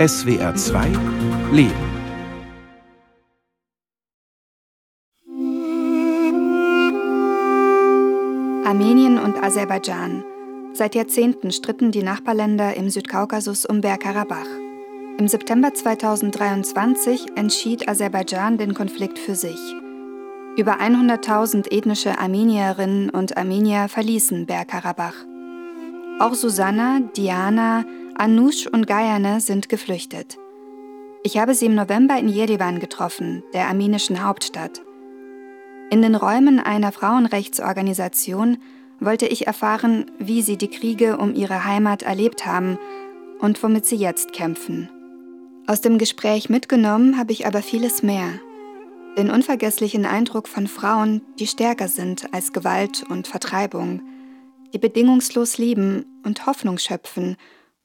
SWR 2 Leben. Armenien und Aserbaidschan. Seit Jahrzehnten stritten die Nachbarländer im Südkaukasus um Bergkarabach. Im September 2023 entschied Aserbaidschan den Konflikt für sich. Über 100.000 ethnische Armenierinnen und Armenier verließen Bergkarabach. Auch Susanna, Diana, Anush und Gayane sind geflüchtet. Ich habe sie im November in Jerewan getroffen, der armenischen Hauptstadt. In den Räumen einer Frauenrechtsorganisation wollte ich erfahren, wie sie die Kriege um ihre Heimat erlebt haben und womit sie jetzt kämpfen. Aus dem Gespräch mitgenommen habe ich aber vieles mehr. Den unvergesslichen Eindruck von Frauen, die stärker sind als Gewalt und Vertreibung, die bedingungslos lieben und Hoffnung schöpfen,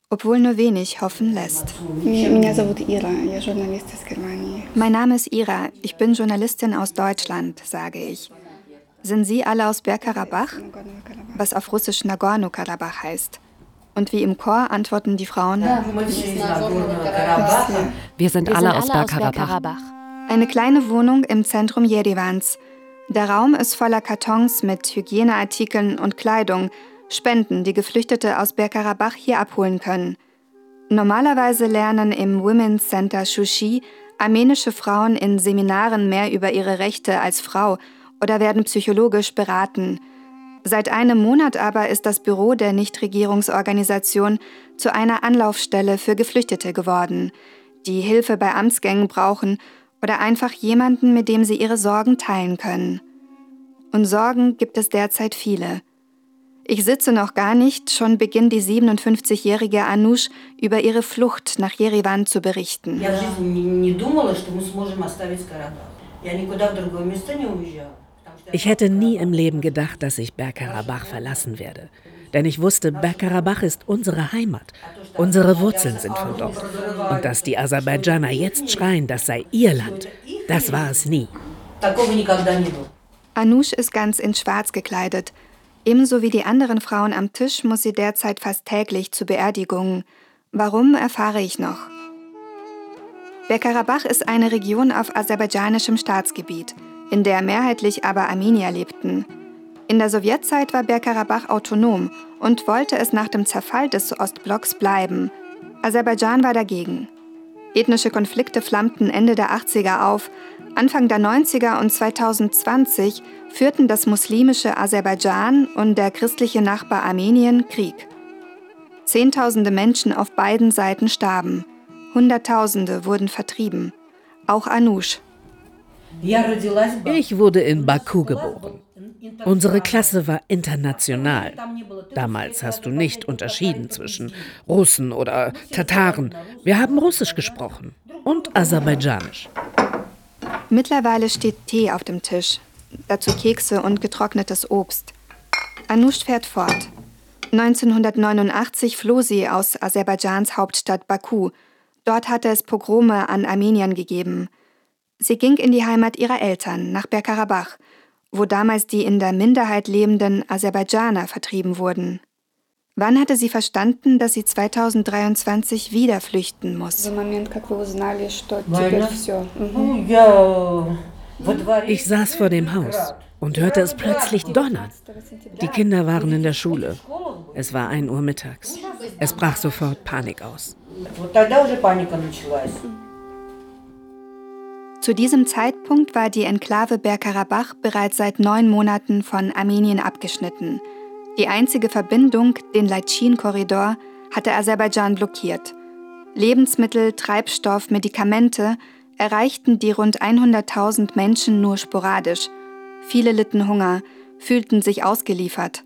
obwohl nur wenig hoffen lässt. Mein Name ist Ira, ich bin Journalistin aus Deutschland, sage ich. Sind Sie alle aus Bergkarabach? Was auf Russisch Nagorno-Karabach heißt. Und wie im Chor antworten die Frauen: Wir sind alle aus Bergkarabach. Eine kleine Wohnung im Zentrum Jerevans. Der Raum ist voller Kartons mit Hygieneartikeln und Kleidung, Spenden, die Geflüchtete aus Bergkarabach hier abholen können. Normalerweise lernen im Women's Center Shushi armenische Frauen in Seminaren mehr über ihre Rechte als Frau oder werden psychologisch beraten. Seit einem Monat aber ist das Büro der Nichtregierungsorganisation zu einer Anlaufstelle für Geflüchtete geworden, die Hilfe bei Amtsgängen brauchen oder einfach jemanden, mit dem sie ihre Sorgen teilen können. Und Sorgen gibt es derzeit viele. Ich sitze noch gar nicht, schon beginnt die 57-jährige Anush über ihre Flucht nach Jerewan zu berichten. Ich hätte nie im Leben gedacht, dass ich Bergkarabach verlassen werde. Denn ich wusste, Bergkarabach ist unsere Heimat. Unsere Wurzeln sind von dort. Und dass die Aserbaidschaner jetzt schreien, das sei ihr Land, das war es nie. Anush ist ganz in Schwarz gekleidet. Ebenso wie die anderen Frauen am Tisch muss sie derzeit fast täglich zu Beerdigungen. Warum, erfahre ich noch. Bergkarabach ist eine Region auf aserbaidschanischem Staatsgebiet in der mehrheitlich aber Armenier lebten. In der Sowjetzeit war Bergkarabach autonom und wollte es nach dem Zerfall des Ostblocks bleiben. Aserbaidschan war dagegen. Ethnische Konflikte flammten Ende der 80er auf. Anfang der 90er und 2020 führten das muslimische Aserbaidschan und der christliche Nachbar Armenien Krieg. Zehntausende Menschen auf beiden Seiten starben. Hunderttausende wurden vertrieben. Auch Anush, ich wurde in Baku geboren. Unsere Klasse war international. Damals hast du nicht unterschieden zwischen Russen oder Tataren. Wir haben Russisch gesprochen und Aserbaidschanisch. Mittlerweile steht Tee auf dem Tisch, dazu Kekse und getrocknetes Obst. Anush fährt fort. 1989 floh sie aus Aserbaidschans Hauptstadt Baku. Dort hatte es Pogrome an Armeniern gegeben. Sie ging in die Heimat ihrer Eltern, nach Bergkarabach, wo damals die in der Minderheit lebenden Aserbaidschaner vertrieben wurden. Wann hatte sie verstanden, dass sie 2023 wieder flüchten muss? Ich saß vor dem Haus und hörte es plötzlich donnern. Die Kinder waren in der Schule. Es war 1 Uhr mittags. Es brach sofort Panik aus. Zu diesem Zeitpunkt war die Enklave Bergkarabach bereits seit neun Monaten von Armenien abgeschnitten. Die einzige Verbindung, den Leitschin-Korridor, hatte Aserbaidschan blockiert. Lebensmittel, Treibstoff, Medikamente erreichten die rund 100.000 Menschen nur sporadisch. Viele litten Hunger, fühlten sich ausgeliefert.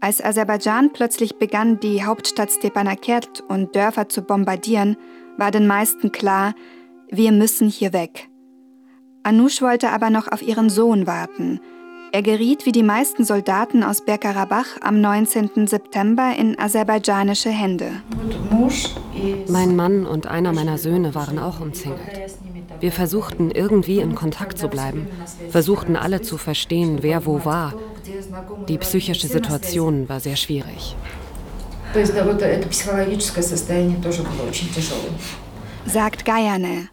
Als Aserbaidschan plötzlich begann, die Hauptstadt Stepanakert und Dörfer zu bombardieren, war den meisten klar, wir müssen hier weg. Anush wollte aber noch auf ihren Sohn warten. Er geriet wie die meisten Soldaten aus Bergkarabach am 19. September in aserbaidschanische Hände. Mein Mann und einer meiner Söhne waren auch umzingelt. Wir versuchten irgendwie in Kontakt zu bleiben, versuchten alle zu verstehen, wer wo war. Die psychische Situation war sehr schwierig. Sagt Gayane.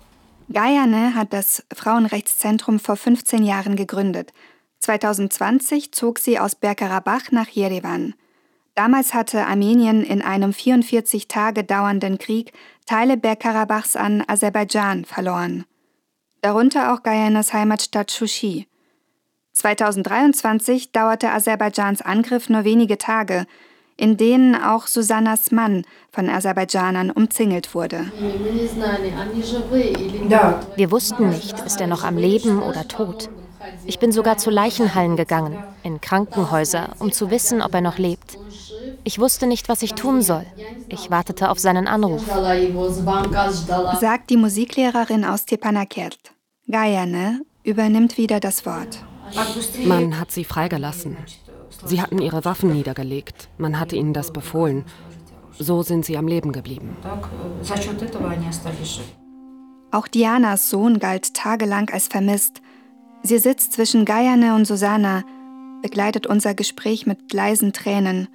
Gayane hat das Frauenrechtszentrum vor 15 Jahren gegründet. 2020 zog sie aus Bergkarabach nach Jerewan. Damals hatte Armenien in einem 44 Tage dauernden Krieg Teile Bergkarabachs an Aserbaidschan verloren. Darunter auch Gayanas Heimatstadt Shushi. 2023 dauerte Aserbaidschans Angriff nur wenige Tage, in denen auch Susannas Mann von Aserbaidschanern umzingelt wurde. Wir wussten nicht, ist er noch am Leben oder tot. Ich bin sogar zu Leichenhallen gegangen, in Krankenhäuser, um zu wissen, ob er noch lebt. Ich wusste nicht, was ich tun soll. Ich wartete auf seinen Anruf. Sagt die Musiklehrerin aus Stepanakert. Gayane übernimmt wieder das Wort. Man hat sie freigelassen. Sie hatten ihre Waffen niedergelegt. Man hatte ihnen das befohlen. So sind sie am Leben geblieben. Auch Dianas Sohn galt tagelang als vermisst. Sie sitzt zwischen Gayane und Susanna, begleitet unser Gespräch mit leisen Tränen.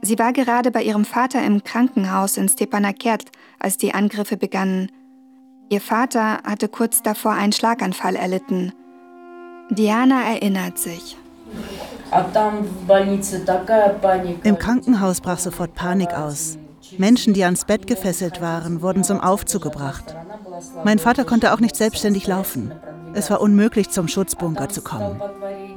Sie war gerade bei ihrem Vater im Krankenhaus in Stepanakert, als die Angriffe begannen. Ihr Vater hatte kurz davor einen Schlaganfall erlitten. Diana erinnert sich. Im Krankenhaus brach sofort Panik aus. Menschen, die ans Bett gefesselt waren, wurden zum Aufzug gebracht. Mein Vater konnte auch nicht selbstständig laufen. Es war unmöglich, zum Schutzbunker zu kommen.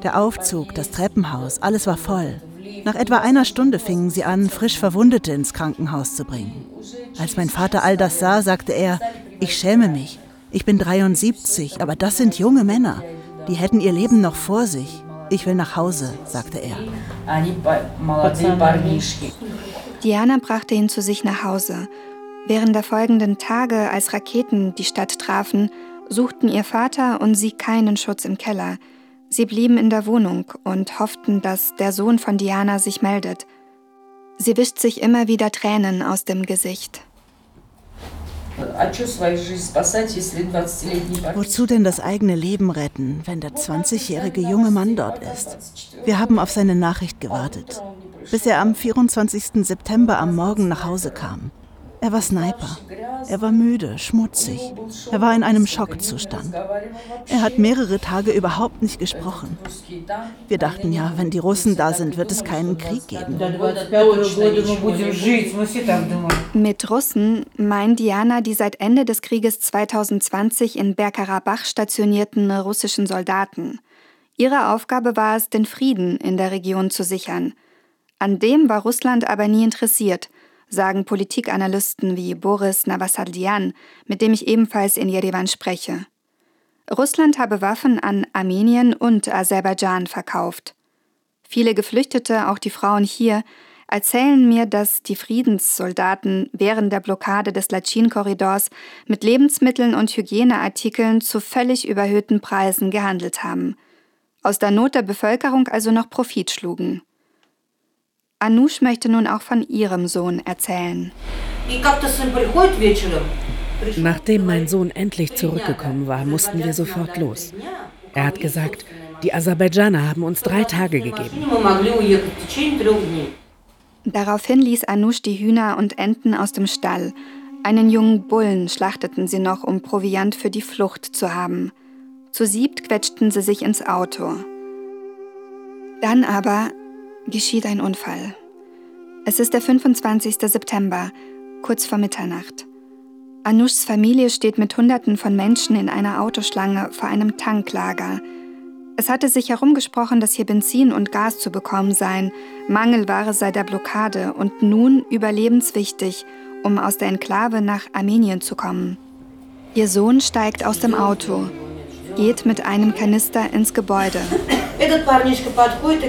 Der Aufzug, das Treppenhaus, alles war voll. Nach etwa einer Stunde fingen sie an, frisch Verwundete ins Krankenhaus zu bringen. Als mein Vater all das sah, sagte er, ich schäme mich. Ich bin 73, aber das sind junge Männer. Die hätten ihr Leben noch vor sich. Ich will nach Hause, sagte er. Diana brachte ihn zu sich nach Hause. Während der folgenden Tage, als Raketen die Stadt trafen, suchten ihr Vater und sie keinen Schutz im Keller. Sie blieben in der Wohnung und hofften, dass der Sohn von Diana sich meldet. Sie wischt sich immer wieder Tränen aus dem Gesicht. Wozu denn das eigene Leben retten, wenn der 20-jährige junge Mann dort ist? Wir haben auf seine Nachricht gewartet, bis er am 24. September am Morgen nach Hause kam. Er war Sniper. Er war müde, schmutzig. Er war in einem Schockzustand. Er hat mehrere Tage überhaupt nicht gesprochen. Wir dachten ja, wenn die Russen da sind, wird es keinen Krieg geben. Mit Russen meint Diana die seit Ende des Krieges 2020 in Bergkarabach stationierten russischen Soldaten. Ihre Aufgabe war es, den Frieden in der Region zu sichern. An dem war Russland aber nie interessiert – sagen Politikanalysten wie Boris Navasardian, mit dem ich ebenfalls in Jerewan spreche. Russland habe Waffen an Armenien und Aserbaidschan verkauft. Viele Geflüchtete, auch die Frauen hier, erzählen mir, dass die Friedenssoldaten während der Blockade des Lachin-Korridors mit Lebensmitteln und Hygieneartikeln zu völlig überhöhten Preisen gehandelt haben, aus der Not der Bevölkerung also noch Profit schlugen. Anush möchte nun auch von ihrem Sohn erzählen. Nachdem mein Sohn endlich zurückgekommen war, mussten wir sofort los. Er hat gesagt, die Aserbaidschaner haben uns drei Tage gegeben. Daraufhin ließ Anush die Hühner und Enten aus dem Stall. Einen jungen Bullen schlachteten sie noch, um Proviant für die Flucht zu haben. Zu siebt quetschten sie sich ins Auto. Dann aber geschieht ein Unfall. Es ist der 25. September, kurz vor Mitternacht. Anushs Familie steht mit Hunderten von Menschen in einer Autoschlange vor einem Tanklager. Es hatte sich herumgesprochen, dass hier Benzin und Gas zu bekommen seien, Mangelware sei der Blockade und nun überlebenswichtig, um aus der Enklave nach Armenien zu kommen. Ihr Sohn steigt aus dem Auto, geht mit einem Kanister ins Gebäude.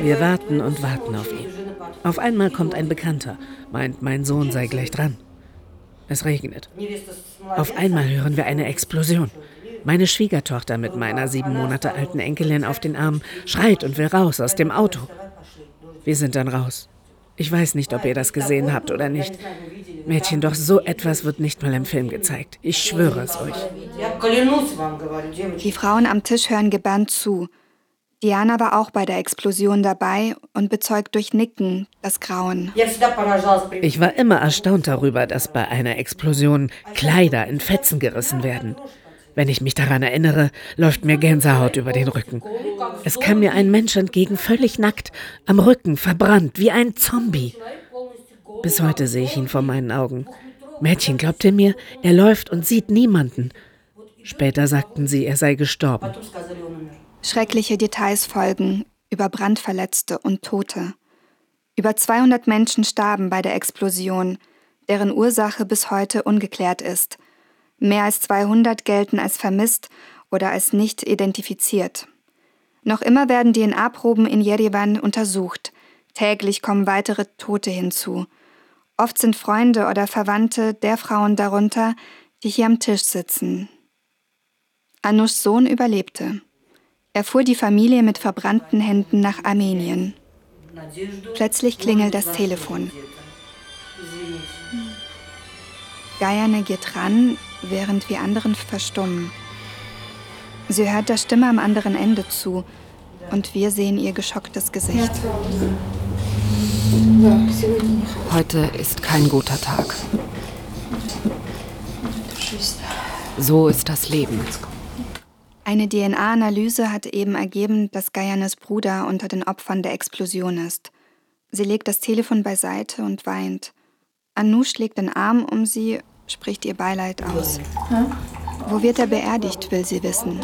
Wir warten und warten auf ihn. Auf einmal kommt ein Bekannter, meint, mein Sohn sei gleich dran. Es regnet. Auf einmal hören wir eine Explosion. Meine Schwiegertochter mit meiner sieben Monate alten Enkelin auf den Arm schreit und will raus aus dem Auto. Wir sind dann raus. Ich weiß nicht, ob ihr das gesehen habt oder nicht. Mädchen, doch so etwas wird nicht mal im Film gezeigt. Ich schwöre es euch. Die Frauen am Tisch hören gebannt zu. Diana war auch bei der Explosion dabei und bezeugt durch Nicken das Grauen. Ich war immer erstaunt darüber, dass bei einer Explosion Kleider in Fetzen gerissen werden. Wenn ich mich daran erinnere, läuft mir Gänsehaut über den Rücken. Es kam mir ein Mensch entgegen, völlig nackt, am Rücken, verbrannt, wie ein Zombie. Bis heute sehe ich ihn vor meinen Augen. Mädchen glaubte mir, er läuft und sieht niemanden. Später sagten sie, er sei gestorben. Schreckliche Details folgen über Brandverletzte und Tote. Über 200 Menschen starben bei der Explosion, deren Ursache bis heute ungeklärt ist. Mehr als 200 gelten als vermisst oder als nicht identifiziert. Noch immer werden DNA-Proben in Jerewan untersucht. Täglich kommen weitere Tote hinzu. Oft sind Freunde oder Verwandte der Frauen darunter, die hier am Tisch sitzen. Anushs Sohn überlebte. Er fuhr die Familie mit verbrannten Händen nach Armenien. Plötzlich klingelt das Telefon. Gayane geht ran, während wir anderen verstummen. Sie hört der Stimme am anderen Ende zu und wir sehen ihr geschocktes Gesicht. Heute ist kein guter Tag. So ist das Leben. Eine DNA-Analyse hat eben ergeben, dass Gayanes Bruder unter den Opfern der Explosion ist. Sie legt das Telefon beiseite und weint. Anoush legt den Arm um sie, spricht ihr Beileid aus. Wo wird er beerdigt, will sie wissen.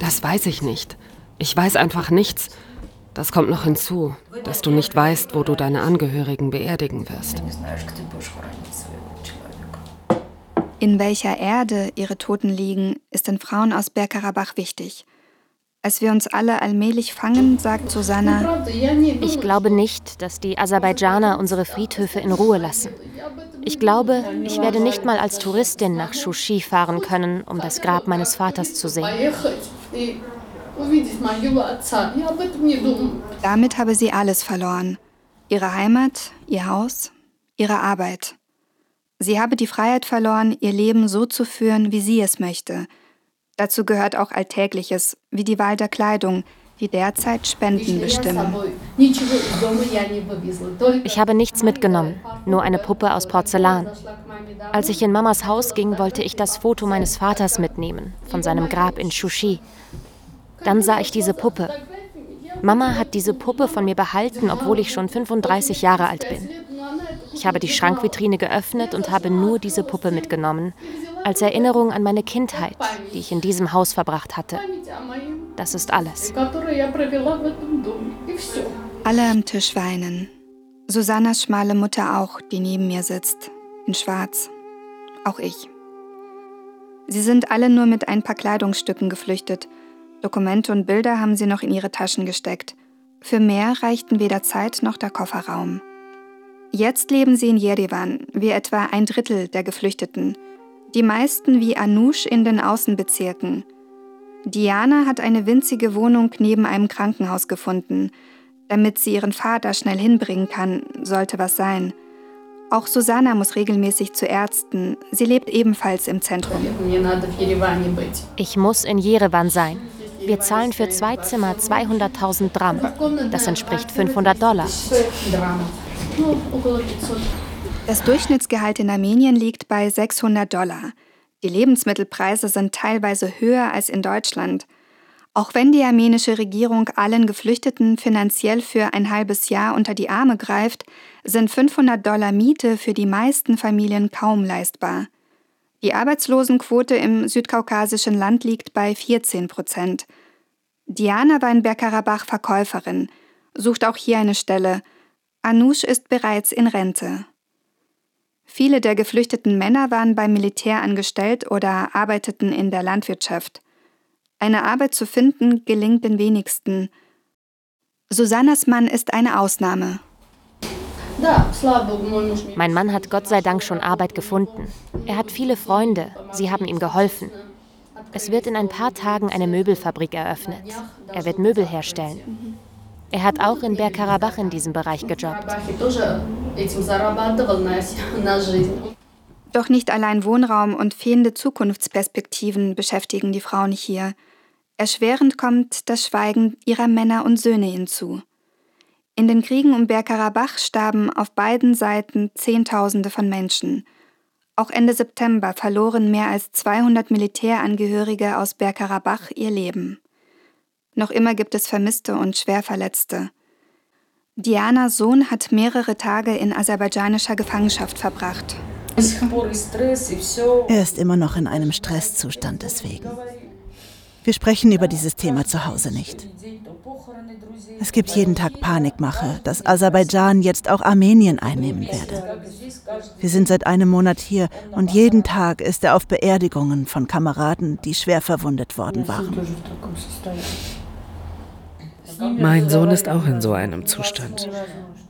Das weiß ich nicht. Ich weiß einfach nichts. Das kommt noch hinzu, dass du nicht weißt, wo du deine Angehörigen beerdigen wirst. In welcher Erde ihre Toten liegen, ist den Frauen aus Bergkarabach wichtig. Als wir uns alle allmählich fangen, sagt Susanna, ich glaube nicht, dass die Aserbaidschaner unsere Friedhöfe in Ruhe lassen. Ich glaube, ich werde nicht mal als Touristin nach Shushi fahren können, um das Grab meines Vaters zu sehen. Damit habe sie alles verloren. Ihre Heimat, ihr Haus, ihre Arbeit. Sie habe die Freiheit verloren, ihr Leben so zu führen, wie sie es möchte. Dazu gehört auch Alltägliches, wie die Wahl der Kleidung, die derzeit Spenden bestimmen. Ich habe nichts mitgenommen, nur eine Puppe aus Porzellan. Als ich in Mamas Haus ging, wollte ich das Foto meines Vaters mitnehmen, von seinem Grab in Shushi. Dann sah ich diese Puppe. Mama hat diese Puppe von mir behalten, obwohl ich schon 35 Jahre alt bin. Ich habe die Schrankvitrine geöffnet und habe nur diese Puppe mitgenommen, als Erinnerung an meine Kindheit, die ich in diesem Haus verbracht hatte. Das ist alles. Alle am Tisch weinen. Susannas schmale Mutter auch, die neben mir sitzt, in Schwarz. Auch ich. Sie sind alle nur mit ein paar Kleidungsstücken geflüchtet. Dokumente und Bilder haben sie noch in ihre Taschen gesteckt. Für mehr reichten weder Zeit noch der Kofferraum. Jetzt leben sie in Jerewan, wie etwa ein Drittel der Geflüchteten. Die meisten wie Anush in den Außenbezirken. Diana hat eine winzige Wohnung neben einem Krankenhaus gefunden, damit sie ihren Vater schnell hinbringen kann, sollte was sein. Auch Susanna muss regelmäßig zu Ärzten. Sie lebt ebenfalls im Zentrum. Ich muss in Jerewan sein. Wir zahlen für zwei Zimmer 200.000 Dram. Das entspricht 500 Dollar. Das Durchschnittsgehalt in Armenien liegt bei 600 Dollar. Die Lebensmittelpreise sind teilweise höher als in Deutschland. Auch wenn die armenische Regierung allen Geflüchteten finanziell für ein halbes Jahr unter die Arme greift, sind 500 Dollar Miete für die meisten Familien kaum leistbar. Die Arbeitslosenquote im südkaukasischen Land liegt bei 14 Prozent. Diana war in Bergkarabach Verkäuferin, sucht auch hier eine Stelle – Anoush ist bereits in Rente. Viele der geflüchteten Männer waren beim Militär angestellt oder arbeiteten in der Landwirtschaft. Eine Arbeit zu finden gelingt den wenigsten. Susannas Mann ist eine Ausnahme. Mein Mann hat Gott sei Dank schon Arbeit gefunden. Er hat viele Freunde, sie haben ihm geholfen. Es wird in ein paar Tagen eine Möbelfabrik eröffnet. Er wird Möbel herstellen. Er hat auch in Bergkarabach in diesem Bereich gejobbt. Doch nicht allein Wohnraum und fehlende Zukunftsperspektiven beschäftigen die Frauen hier. Erschwerend kommt das Schweigen ihrer Männer und Söhne hinzu. In den Kriegen um Bergkarabach starben auf beiden Seiten Zehntausende von Menschen. Auch Ende September verloren mehr als 200 Militärangehörige aus Bergkarabach ihr Leben. Noch immer gibt es Vermisste und Schwerverletzte. Dianas Sohn hat mehrere Tage in aserbaidschanischer Gefangenschaft verbracht. Er ist immer noch in einem Stresszustand deswegen. Wir sprechen über dieses Thema zu Hause nicht. Es gibt jeden Tag Panikmache, dass Aserbaidschan jetzt auch Armenien einnehmen werde. Wir sind seit einem Monat hier und jeden Tag ist er auf Beerdigungen von Kameraden, die schwer verwundet worden waren. Mein Sohn ist auch in so einem Zustand.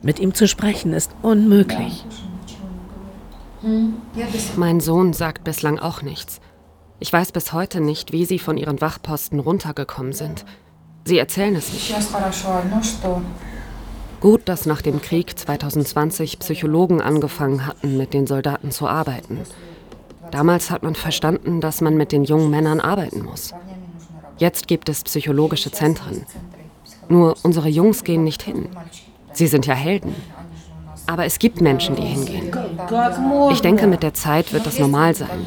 Mit ihm zu sprechen ist unmöglich. Mein Sohn sagt bislang auch nichts. Ich weiß bis heute nicht, wie sie von ihren Wachposten runtergekommen sind. Sie erzählen es nicht. Gut, dass nach dem Krieg 2020 Psychologen angefangen hatten, mit den Soldaten zu arbeiten. Damals hat man verstanden, dass man mit den jungen Männern arbeiten muss. Jetzt gibt es psychologische Zentren. Nur unsere Jungs gehen nicht hin. Sie sind ja Helden. Aber es gibt Menschen, die hingehen. Ich denke, mit der Zeit wird das normal sein.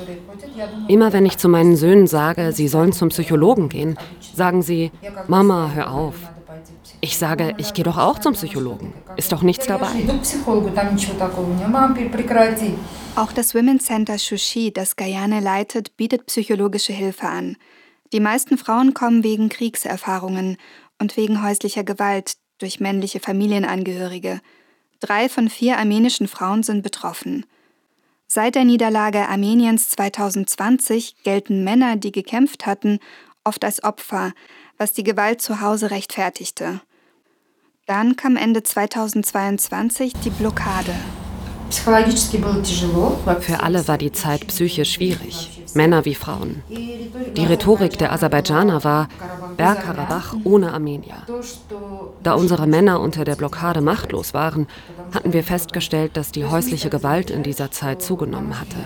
Immer wenn ich zu meinen Söhnen sage, sie sollen zum Psychologen gehen, sagen sie, Mama, hör auf. Ich sage, ich gehe doch auch zum Psychologen. Ist doch nichts dabei. Auch das Women's Center Shushi, das Guyane leitet, bietet psychologische Hilfe an. Die meisten Frauen kommen wegen Kriegserfahrungen und wegen häuslicher Gewalt durch männliche Familienangehörige. Drei von vier armenischen Frauen sind betroffen. Seit der Niederlage Armeniens 2020 gelten Männer, die gekämpft hatten, oft als Opfer, was die Gewalt zu Hause rechtfertigte. Dann kam Ende 2022 die Blockade. Für alle war die Zeit psychisch schwierig, Männer wie Frauen. Die Rhetorik der Aserbaidschaner war Bergkarabach ohne Armenier. Da unsere Männer unter der Blockade machtlos waren, hatten wir festgestellt, dass die häusliche Gewalt in dieser Zeit zugenommen hatte.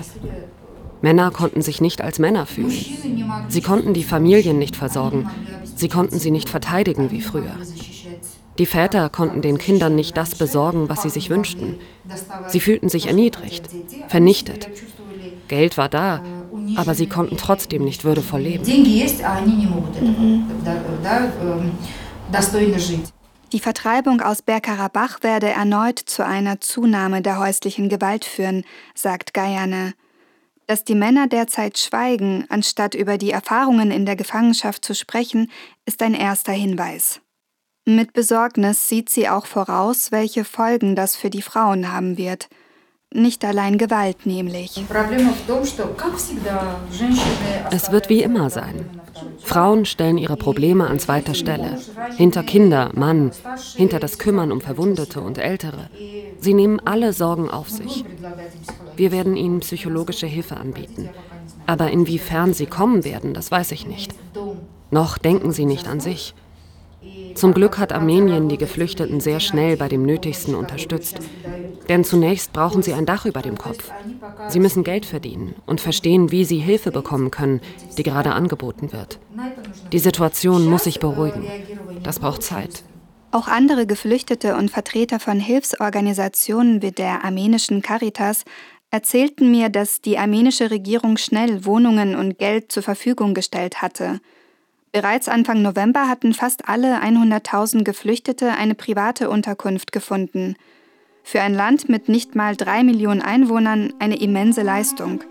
Männer konnten sich nicht als Männer fühlen. Sie konnten die Familien nicht versorgen. Sie konnten sie nicht verteidigen wie früher. Die Väter konnten den Kindern nicht das besorgen, was sie sich wünschten. Sie fühlten sich erniedrigt, vernichtet. Geld war da, aber sie konnten trotzdem nicht würdevoll leben. Die Vertreibung aus Bergkarabach werde erneut zu einer Zunahme der häuslichen Gewalt führen, sagt Guyane. Dass die Männer derzeit schweigen, anstatt über die Erfahrungen in der Gefangenschaft zu sprechen, ist ein erster Hinweis. Mit Besorgnis sieht sie auch voraus, welche Folgen das für die Frauen haben wird. Nicht allein Gewalt nämlich. Es wird wie immer sein. Frauen stellen ihre Probleme an zweiter Stelle. Hinter Kinder, Mann, hinter das Kümmern um Verwundete und Ältere. Sie nehmen alle Sorgen auf sich. Wir werden ihnen psychologische Hilfe anbieten. Aber inwiefern sie kommen werden, das weiß ich nicht. Noch denken sie nicht an sich. Zum Glück hat Armenien die Geflüchteten sehr schnell bei dem Nötigsten unterstützt. Denn zunächst brauchen sie ein Dach über dem Kopf. Sie müssen Geld verdienen und verstehen, wie sie Hilfe bekommen können, die gerade angeboten wird. Die Situation muss sich beruhigen. Das braucht Zeit. Auch andere Geflüchtete und Vertreter von Hilfsorganisationen wie der armenischen Caritas erzählten mir, dass die armenische Regierung schnell Wohnungen und Geld zur Verfügung gestellt hatte. Bereits Anfang November hatten fast alle 100.000 Geflüchtete eine private Unterkunft gefunden. Für ein Land mit nicht mal drei Millionen Einwohnern eine immense Leistung.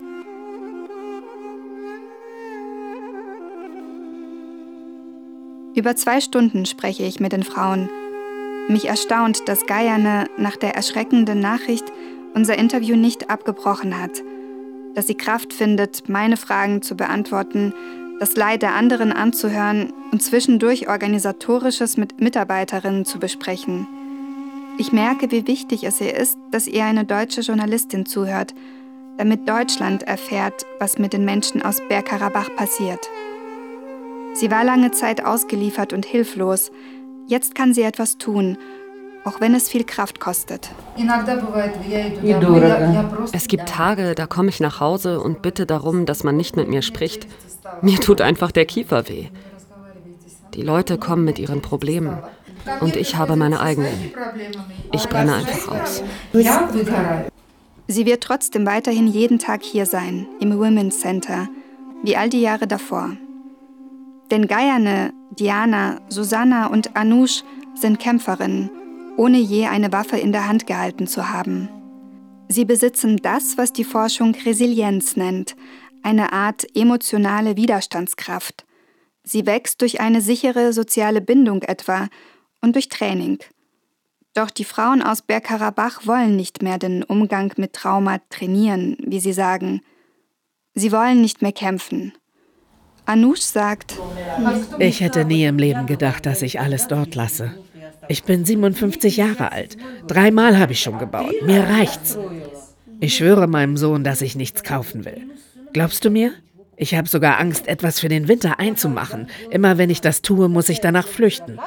Über zwei Stunden spreche ich mit den Frauen. Mich erstaunt, dass Guyane nach der erschreckenden Nachricht unser Interview nicht abgebrochen hat, dass sie Kraft findet, meine Fragen zu beantworten, das Leid der anderen anzuhören und zwischendurch organisatorisches mit Mitarbeiterinnen zu besprechen. Ich merke, wie wichtig es ihr ist, dass ihr eine deutsche Journalistin zuhört, damit Deutschland erfährt, was mit den Menschen aus Bergkarabach passiert. Sie war lange Zeit ausgeliefert und hilflos. Jetzt kann sie etwas tun auch wenn es viel Kraft kostet. Es gibt Tage, da komme ich nach Hause und bitte darum, dass man nicht mit mir spricht. Mir tut einfach der Kiefer weh. Die Leute kommen mit ihren Problemen und ich habe meine eigenen. Ich brenne einfach aus. Sie wird trotzdem weiterhin jeden Tag hier sein, im Women's Center, wie all die Jahre davor. Denn Gayane, Diana, Susanna und Anush sind Kämpferinnen, ohne je eine Waffe in der Hand gehalten zu haben. Sie besitzen das, was die Forschung Resilienz nennt, eine Art emotionale Widerstandskraft. Sie wächst durch eine sichere soziale Bindung etwa und durch Training. Doch die Frauen aus Bergkarabach wollen nicht mehr den Umgang mit Trauma trainieren, wie sie sagen. Sie wollen nicht mehr kämpfen. Anush sagt, ich hätte nie im Leben gedacht, dass ich alles dort lasse. Ich bin 57 Jahre alt. Dreimal habe ich schon gebaut. Mir reicht's. Ich schwöre meinem Sohn, dass ich nichts kaufen will. Glaubst du mir? Ich habe sogar Angst, etwas für den Winter einzumachen. Immer wenn ich das tue, muss ich danach flüchten.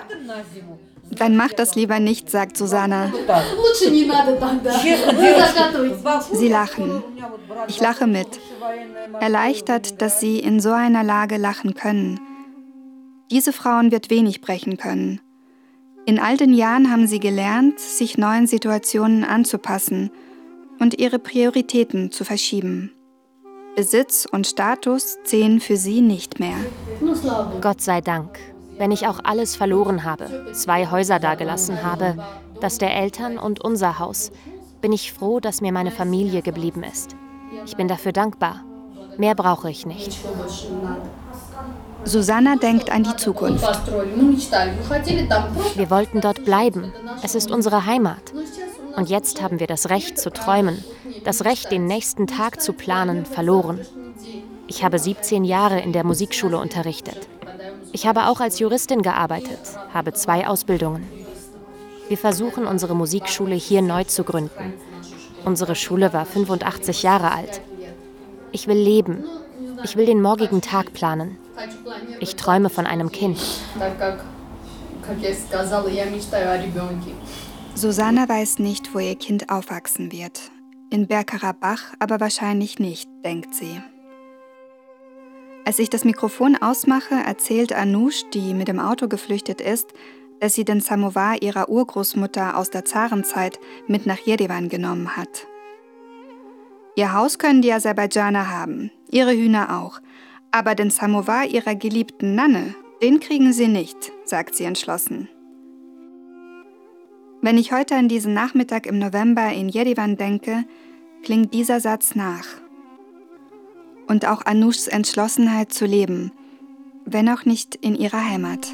Dann mach das lieber nicht, sagt Susanna. Sie lachen. Ich lache mit. Erleichtert, dass sie in so einer Lage lachen können. Diese Frauen wird wenig brechen können. In all den Jahren haben sie gelernt, sich neuen Situationen anzupassen und ihre Prioritäten zu verschieben. Besitz und Status zählen für sie nicht mehr. Gott sei Dank. Wenn ich auch alles verloren habe, zwei Häuser dagelassen habe, das der Eltern und unser Haus, bin ich froh, dass mir meine Familie geblieben ist. Ich bin dafür dankbar. Mehr brauche ich nicht. Susanna denkt an die Zukunft. Wir wollten dort bleiben. Es ist unsere Heimat. Und jetzt haben wir das Recht zu träumen, das Recht, den nächsten Tag zu planen, verloren. Ich habe 17 Jahre in der Musikschule unterrichtet. Ich habe auch als Juristin gearbeitet, habe zwei Ausbildungen. Wir versuchen, unsere Musikschule hier neu zu gründen. Unsere Schule war 85 Jahre alt. Ich will leben. Ich will den morgigen Tag planen. Ich träume von einem Kind. Susanna weiß nicht, wo ihr Kind aufwachsen wird. In Bergkarabach aber wahrscheinlich nicht, denkt sie. Als ich das Mikrofon ausmache, erzählt Anush, die mit dem Auto geflüchtet ist, dass sie den Samovar ihrer Urgroßmutter aus der Zarenzeit mit nach Jerewan genommen hat. Ihr Haus können die Aserbaidschaner haben, ihre Hühner auch, aber den Samovar ihrer geliebten Nanne, den kriegen sie nicht, sagt sie entschlossen. Wenn ich heute an diesen Nachmittag im November in Jerewan denke, klingt dieser Satz nach. Und auch Anushs Entschlossenheit zu leben, wenn auch nicht in ihrer Heimat.